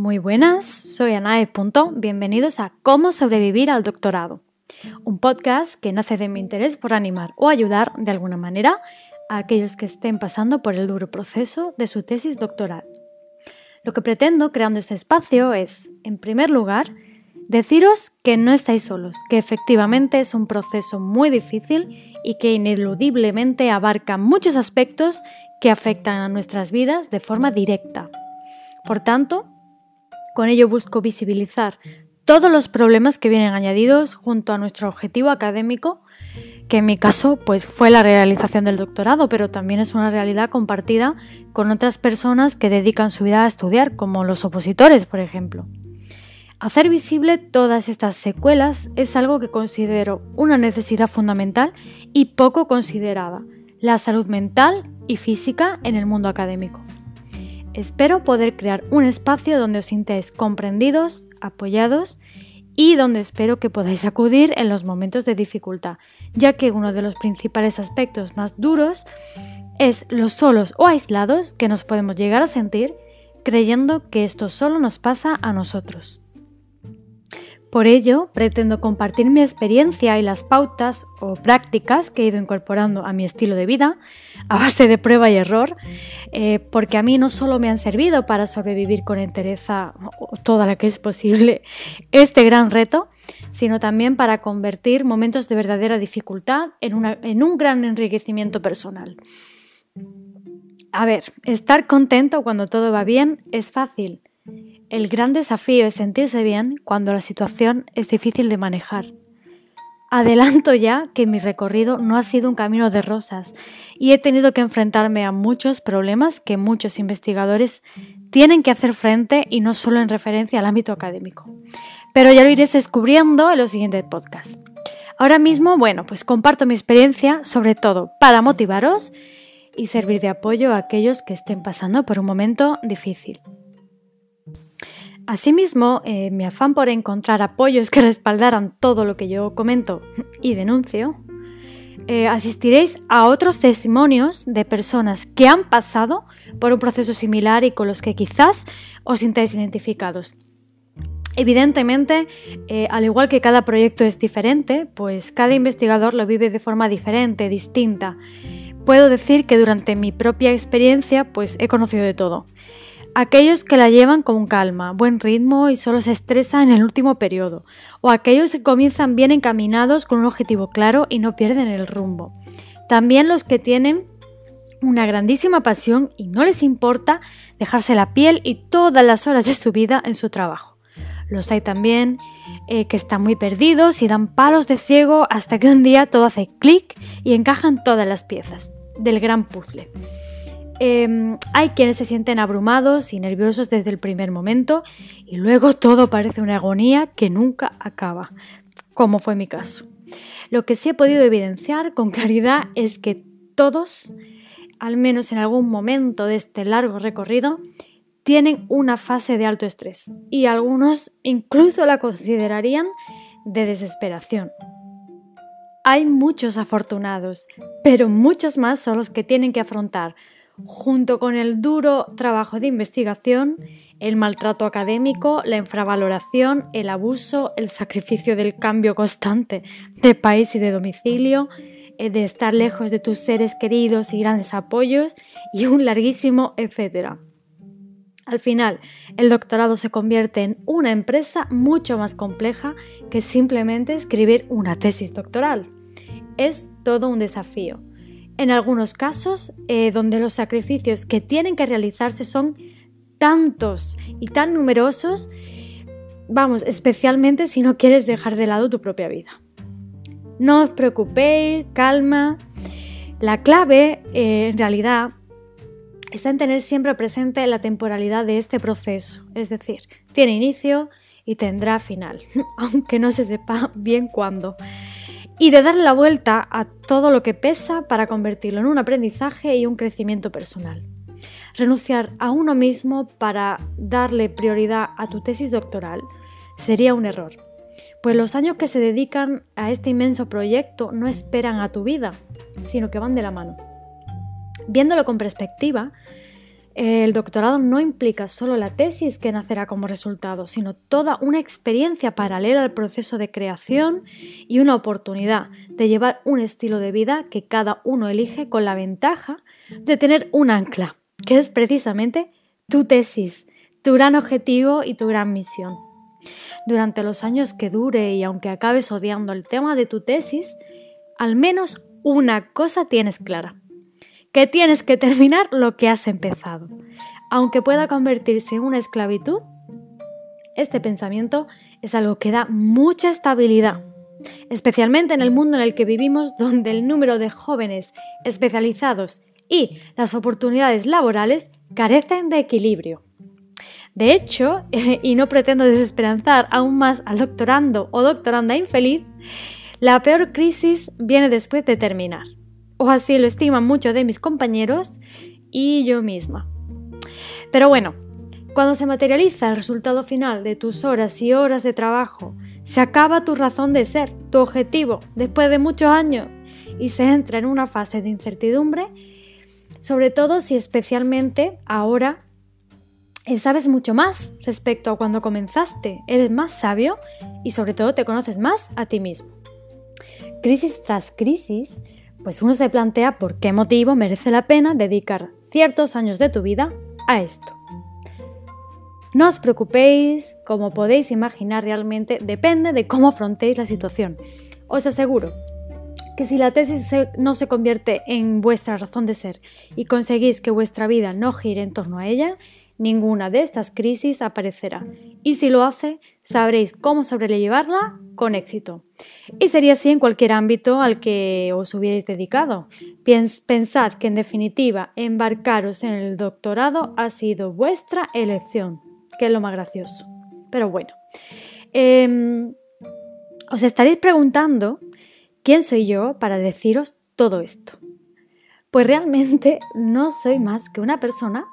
Muy buenas, soy Anae. Punto. Bienvenidos a Cómo sobrevivir al doctorado, un podcast que nace de mi interés por animar o ayudar de alguna manera a aquellos que estén pasando por el duro proceso de su tesis doctoral. Lo que pretendo creando este espacio es, en primer lugar, deciros que no estáis solos, que efectivamente es un proceso muy difícil y que ineludiblemente abarca muchos aspectos que afectan a nuestras vidas de forma directa. Por tanto, con ello busco visibilizar todos los problemas que vienen añadidos junto a nuestro objetivo académico, que en mi caso pues fue la realización del doctorado, pero también es una realidad compartida con otras personas que dedican su vida a estudiar, como los opositores, por ejemplo. Hacer visible todas estas secuelas es algo que considero una necesidad fundamental y poco considerada, la salud mental y física en el mundo académico. Espero poder crear un espacio donde os sintáis comprendidos, apoyados y donde espero que podáis acudir en los momentos de dificultad, ya que uno de los principales aspectos más duros es los solos o aislados que nos podemos llegar a sentir creyendo que esto solo nos pasa a nosotros. Por ello, pretendo compartir mi experiencia y las pautas o prácticas que he ido incorporando a mi estilo de vida a base de prueba y error, eh, porque a mí no solo me han servido para sobrevivir con entereza toda la que es posible este gran reto, sino también para convertir momentos de verdadera dificultad en, en un gran enriquecimiento personal. A ver, estar contento cuando todo va bien es fácil el gran desafío es sentirse bien cuando la situación es difícil de manejar. Adelanto ya que mi recorrido no ha sido un camino de rosas y he tenido que enfrentarme a muchos problemas que muchos investigadores tienen que hacer frente y no solo en referencia al ámbito académico. Pero ya lo iréis descubriendo en los siguientes podcasts. Ahora mismo, bueno, pues comparto mi experiencia sobre todo para motivaros y servir de apoyo a aquellos que estén pasando por un momento difícil. Asimismo, eh, mi afán por encontrar apoyos que respaldaran todo lo que yo comento y denuncio, eh, asistiréis a otros testimonios de personas que han pasado por un proceso similar y con los que quizás os sintáis identificados. Evidentemente, eh, al igual que cada proyecto es diferente, pues cada investigador lo vive de forma diferente, distinta. Puedo decir que durante mi propia experiencia, pues he conocido de todo. Aquellos que la llevan con calma, buen ritmo y solo se estresan en el último periodo, o aquellos que comienzan bien encaminados con un objetivo claro y no pierden el rumbo. También los que tienen una grandísima pasión y no les importa dejarse la piel y todas las horas de su vida en su trabajo. Los hay también eh, que están muy perdidos y dan palos de ciego hasta que un día todo hace clic y encajan todas las piezas del gran puzzle. Em, hay quienes se sienten abrumados y nerviosos desde el primer momento y luego todo parece una agonía que nunca acaba, como fue mi caso. Lo que sí he podido evidenciar con claridad es que todos, al menos en algún momento de este largo recorrido, tienen una fase de alto estrés y algunos incluso la considerarían de desesperación. Hay muchos afortunados, pero muchos más son los que tienen que afrontar junto con el duro trabajo de investigación, el maltrato académico, la infravaloración, el abuso, el sacrificio del cambio constante de país y de domicilio, eh, de estar lejos de tus seres queridos y grandes apoyos y un larguísimo etcétera. Al final, el doctorado se convierte en una empresa mucho más compleja que simplemente escribir una tesis doctoral. Es todo un desafío en algunos casos eh, donde los sacrificios que tienen que realizarse son tantos y tan numerosos, vamos, especialmente si no quieres dejar de lado tu propia vida. No os preocupéis, calma. La clave, eh, en realidad, está en tener siempre presente la temporalidad de este proceso, es decir, tiene inicio y tendrá final, aunque no se sepa bien cuándo y de darle la vuelta a todo lo que pesa para convertirlo en un aprendizaje y un crecimiento personal. Renunciar a uno mismo para darle prioridad a tu tesis doctoral sería un error, pues los años que se dedican a este inmenso proyecto no esperan a tu vida, sino que van de la mano. Viéndolo con perspectiva, El doctorado no implica solo la tesis que nacerá como resultado, sino toda una experiencia paralela al proceso de creación y una oportunidad de llevar un estilo de vida que cada uno elige con la ventaja de tener un ancla, que es precisamente tu tesis, tu gran objetivo y tu gran misión. Durante los años que dure y aunque acabes odiando el tema de tu tesis, al menos una cosa tienes clara que tienes que terminar lo que has empezado. Aunque pueda convertirse en una esclavitud, este pensamiento es algo que da mucha estabilidad, especialmente en el mundo en el que vivimos donde el número de jóvenes especializados y las oportunidades laborales carecen de equilibrio. De hecho, y no pretendo desesperanzar aún más al doctorando o doctoranda infeliz, la peor crisis viene después de terminar o así lo estiman muchos de mis compañeros y yo misma. Pero bueno, cuando se materializa el resultado final de tus horas y horas de trabajo, se acaba tu razón de ser, tu objetivo, después de muchos años, y se entra en una fase de incertidumbre, sobre todo si especialmente ahora eh, sabes mucho más respecto a cuando comenzaste, eres más sabio y sobre todo te conoces más a ti mismo. Crisis tras crisis, pues uno se plantea por qué motivo merece la pena dedicar ciertos años de tu vida a esto. No os preocupéis, como podéis imaginar realmente depende de cómo afrontéis la situación. Os aseguro que si la tesis no se convierte en vuestra razón de ser y conseguís que vuestra vida no gire en torno a ella, ninguna de estas crisis aparecerá. Y si lo hace, sabréis cómo sobrellevarla con éxito. Y sería así en cualquier ámbito al que os hubierais dedicado. Pensad que en definitiva embarcaros en el doctorado ha sido vuestra elección, que es lo más gracioso. Pero bueno, em, os estaréis preguntando quién soy yo para deciros todo esto. Pues realmente no soy más que una persona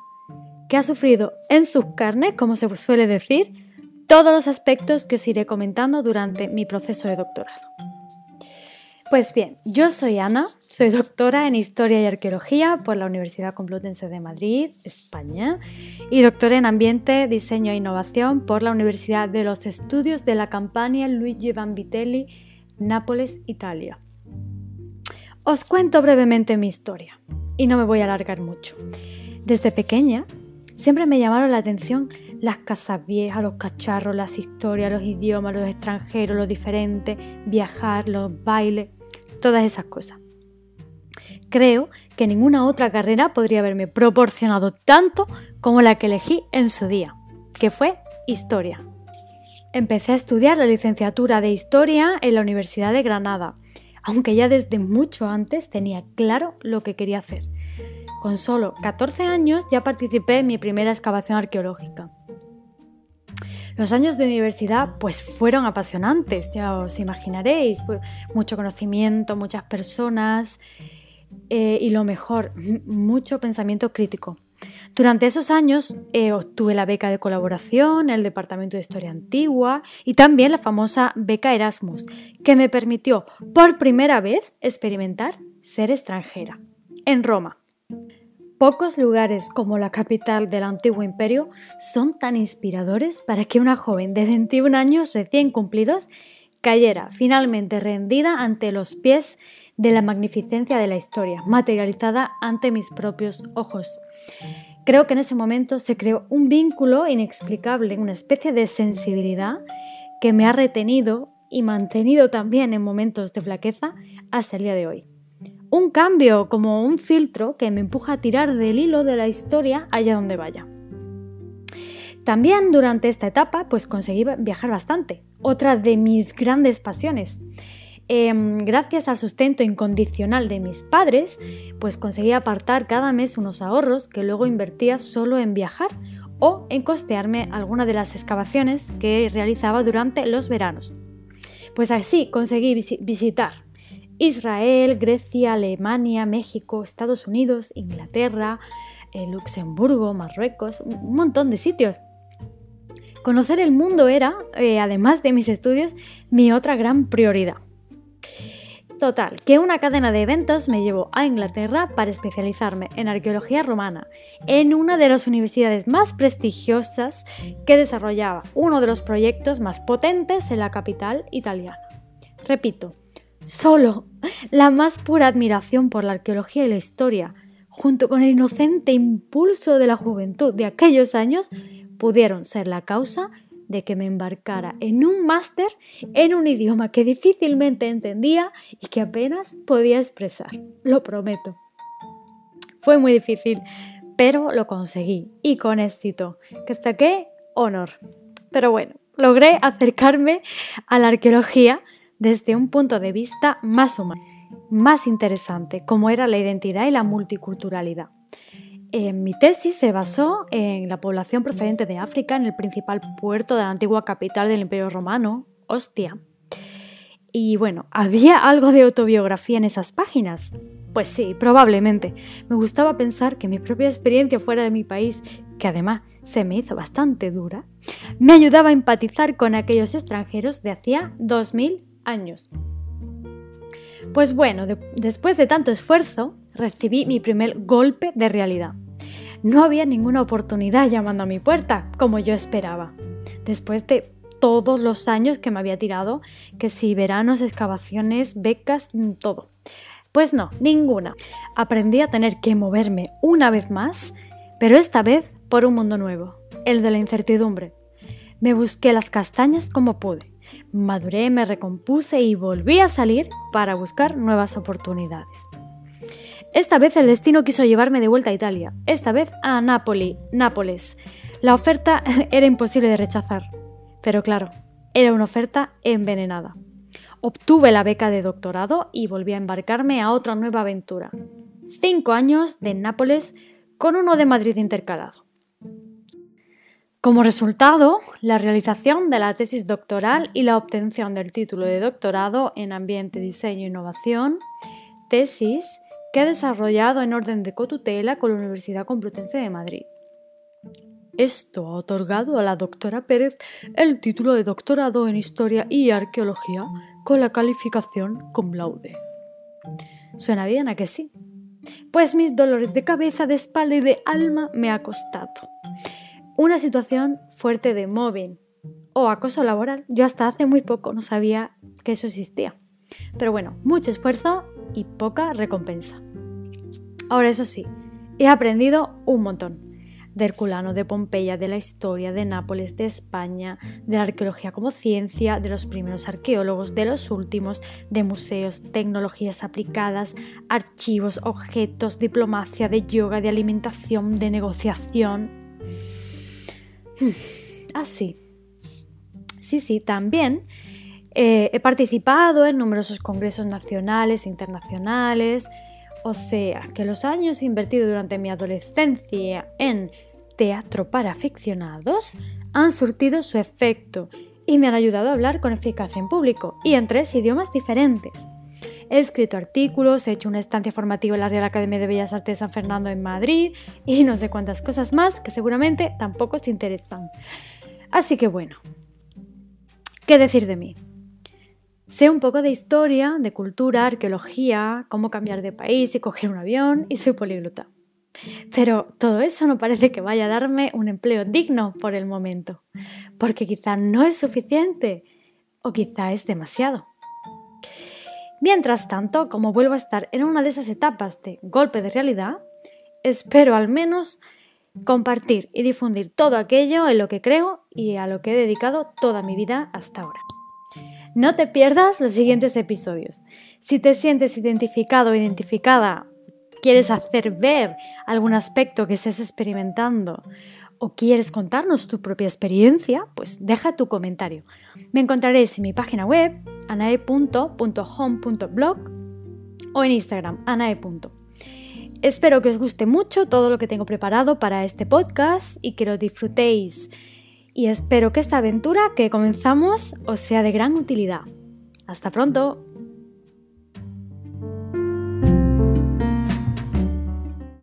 que ha sufrido en sus carnes, como se suele decir, todos los aspectos que os iré comentando durante mi proceso de doctorado. Pues bien, yo soy Ana, soy doctora en Historia y Arqueología por la Universidad Complutense de Madrid, España, y doctora en Ambiente, Diseño e Innovación por la Universidad de los Estudios de la Campania Luigi Vanvitelli, Nápoles, Italia. Os cuento brevemente mi historia, y no me voy a alargar mucho. Desde pequeña Siempre me llamaron la atención las casas viejas, los cacharros, las historias, los idiomas, los extranjeros, lo diferente, viajar, los bailes, todas esas cosas. Creo que ninguna otra carrera podría haberme proporcionado tanto como la que elegí en su día, que fue historia. Empecé a estudiar la licenciatura de historia en la Universidad de Granada, aunque ya desde mucho antes tenía claro lo que quería hacer con solo 14 años ya participé en mi primera excavación arqueológica. Los años de universidad pues fueron apasionantes, ya os imaginaréis, pues, mucho conocimiento, muchas personas eh, y lo mejor, mucho pensamiento crítico. Durante esos años eh, obtuve la beca de colaboración el Departamento de Historia Antigua y también la famosa beca Erasmus, que me permitió por primera vez experimentar ser extranjera, en Roma. Pocos lugares como la capital del antiguo imperio son tan inspiradores para que una joven de 21 años recién cumplidos cayera finalmente rendida ante los pies de la magnificencia de la historia, materializada ante mis propios ojos. Creo que en ese momento se creó un vínculo inexplicable, una especie de sensibilidad que me ha retenido y mantenido también en momentos de flaqueza hasta el día de hoy un cambio, como un filtro que me empuja a tirar del hilo de la historia allá donde vaya. También durante esta etapa pues conseguí viajar bastante, otra de mis grandes pasiones. Em, gracias al sustento incondicional de mis padres, pues conseguí apartar cada mes unos ahorros que luego invertía solo en viajar o en costearme alguna de las excavaciones que realizaba durante los veranos. Pues así conseguí visitar Israel, Grecia, Alemania, México, Estados Unidos, Inglaterra, eh, Luxemburgo, Marruecos, un montón de sitios. Conocer el mundo era, eh, además de mis estudios, mi otra gran prioridad. Total, que una cadena de eventos me llevó a Inglaterra para especializarme en arqueología romana, en una de las universidades más prestigiosas que desarrollaba uno de los proyectos más potentes en la capital italiana. Repito, solo la más pura admiración por la arqueología y la historia, junto con el inocente impulso de la juventud de aquellos años, pudieron ser la causa de que me embarcara en un máster en un idioma que difícilmente entendía y que apenas podía expresar. Lo prometo. Fue muy difícil, pero lo conseguí y con éxito, que qué honor. Pero bueno, logré acercarme a la arqueología desde un punto de vista más humano, más interesante, como era la identidad y la multiculturalidad. Eh, mi tesis se basó en la población procedente de África en el principal puerto de la antigua capital del Imperio Romano, Ostia. Y bueno, ¿había algo de autobiografía en esas páginas? Pues sí, probablemente. Me gustaba pensar que mi propia experiencia fuera de mi país, que además se me hizo bastante dura, me ayudaba a empatizar con aquellos extranjeros de hacía 2000 años. Pues bueno, después de tanto esfuerzo, recibí mi primer golpe de realidad. No había ninguna oportunidad llamando a mi puerta, como yo esperaba. Después de todos los años que me había tirado, que si veranos, excavaciones, becas, todo. Pues no, ninguna. Aprendí a tener que moverme una vez más, pero esta vez por un mundo nuevo, el de la incertidumbre. Me busqué las castañas como pude. Maduré, me recompuse y volví a salir para buscar nuevas oportunidades. Esta vez el destino quiso llevarme de vuelta a Italia, esta vez a Nápoli, Nápoles. La oferta era imposible de rechazar, pero claro, era una oferta envenenada. Obtuve la beca de doctorado y volví a embarcarme a otra nueva aventura. Cinco años de Nápoles con uno de Madrid intercalado. Como resultado, la realización de la tesis doctoral y la obtención del título de doctorado en Ambiente, Diseño e Innovación, tesis que ha desarrollado en orden de cotutela con la Universidad Complutense de Madrid. Esto ha otorgado a la doctora Pérez el título de doctorado en Historia y Arqueología con la calificación cum laude. ¿Suena bien a que sí? Pues mis dolores de cabeza, de espalda y de alma me ha costado. Una situación fuerte de mobbing o acoso laboral. Yo hasta hace muy poco no sabía que eso existía. Pero bueno, mucho esfuerzo y poca recompensa. Ahora eso sí, he aprendido un montón. De Herculano, de Pompeya, de la historia, de Nápoles, de España, de la arqueología como ciencia, de los primeros arqueólogos, de los últimos, de museos, tecnologías aplicadas, archivos, objetos, diplomacia, de yoga, de alimentación, de negociación. Así. Sí, sí, también eh, he participado en numerosos congresos nacionales e internacionales, o sea que los años invertidos durante mi adolescencia en teatro para aficionados han surtido su efecto y me han ayudado a hablar con eficacia en público y en tres idiomas diferentes. He escrito artículos, he hecho una estancia formativa en la Real Academia de Bellas Artes de San Fernando en Madrid y no sé cuántas cosas más que seguramente tampoco te interesan. Así que bueno, ¿qué decir de mí? Sé un poco de historia, de cultura, arqueología, cómo cambiar de país y coger un avión y soy políglota. Pero todo eso no parece que vaya a darme un empleo digno por el momento, porque quizá no es suficiente o quizá es demasiado. Mientras tanto, como vuelvo a estar en una de esas etapas de golpe de realidad, espero al menos compartir y difundir todo aquello en lo que creo y a lo que he dedicado toda mi vida hasta ahora. No te pierdas los siguientes episodios. Si te sientes identificado o identificada, quieres hacer ver algún aspecto que estés experimentando o quieres contarnos tu propia experiencia, pues deja tu comentario. Me encontraréis en mi página web anae.home.blog o en Instagram anae. Espero que os guste mucho todo lo que tengo preparado para este podcast y que lo disfrutéis y espero que esta aventura que comenzamos os sea de gran utilidad. Hasta pronto.